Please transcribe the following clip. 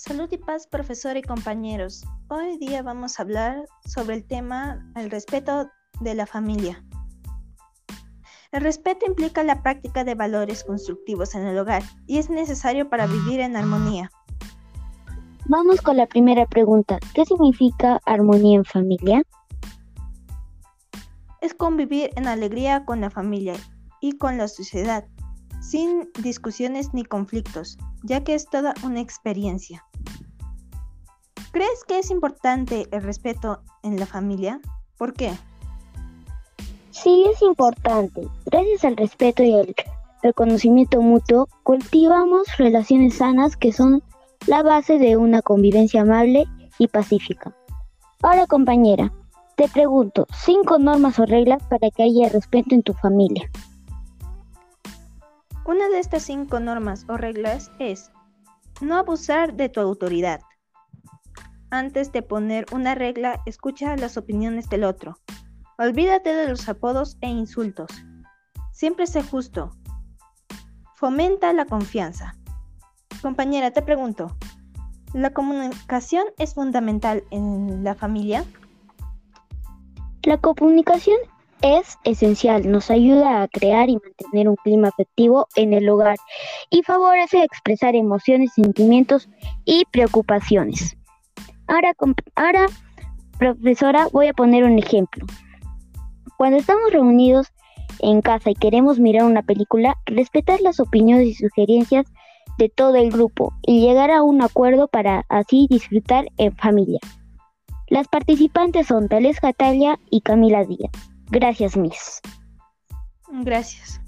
Salud y paz, profesor y compañeros. Hoy día vamos a hablar sobre el tema el respeto de la familia. El respeto implica la práctica de valores constructivos en el hogar y es necesario para vivir en armonía. Vamos con la primera pregunta. ¿Qué significa armonía en familia? Es convivir en alegría con la familia y con la sociedad, sin discusiones ni conflictos, ya que es toda una experiencia. ¿Crees que es importante el respeto en la familia? ¿Por qué? Sí, es importante. Gracias al respeto y al reconocimiento mutuo, cultivamos relaciones sanas que son la base de una convivencia amable y pacífica. Ahora, compañera, te pregunto, cinco normas o reglas para que haya respeto en tu familia. Una de estas cinco normas o reglas es no abusar de tu autoridad. Antes de poner una regla, escucha las opiniones del otro. Olvídate de los apodos e insultos. Siempre sé justo. Fomenta la confianza. Compañera, te pregunto, ¿la comunicación es fundamental en la familia? La comunicación es esencial, nos ayuda a crear y mantener un clima afectivo en el hogar y favorece expresar emociones, sentimientos y preocupaciones. Ahora, ahora, profesora, voy a poner un ejemplo. Cuando estamos reunidos en casa y queremos mirar una película, respetar las opiniones y sugerencias de todo el grupo y llegar a un acuerdo para así disfrutar en familia. Las participantes son Tales Catalia y Camila Díaz. Gracias, Miss. Gracias.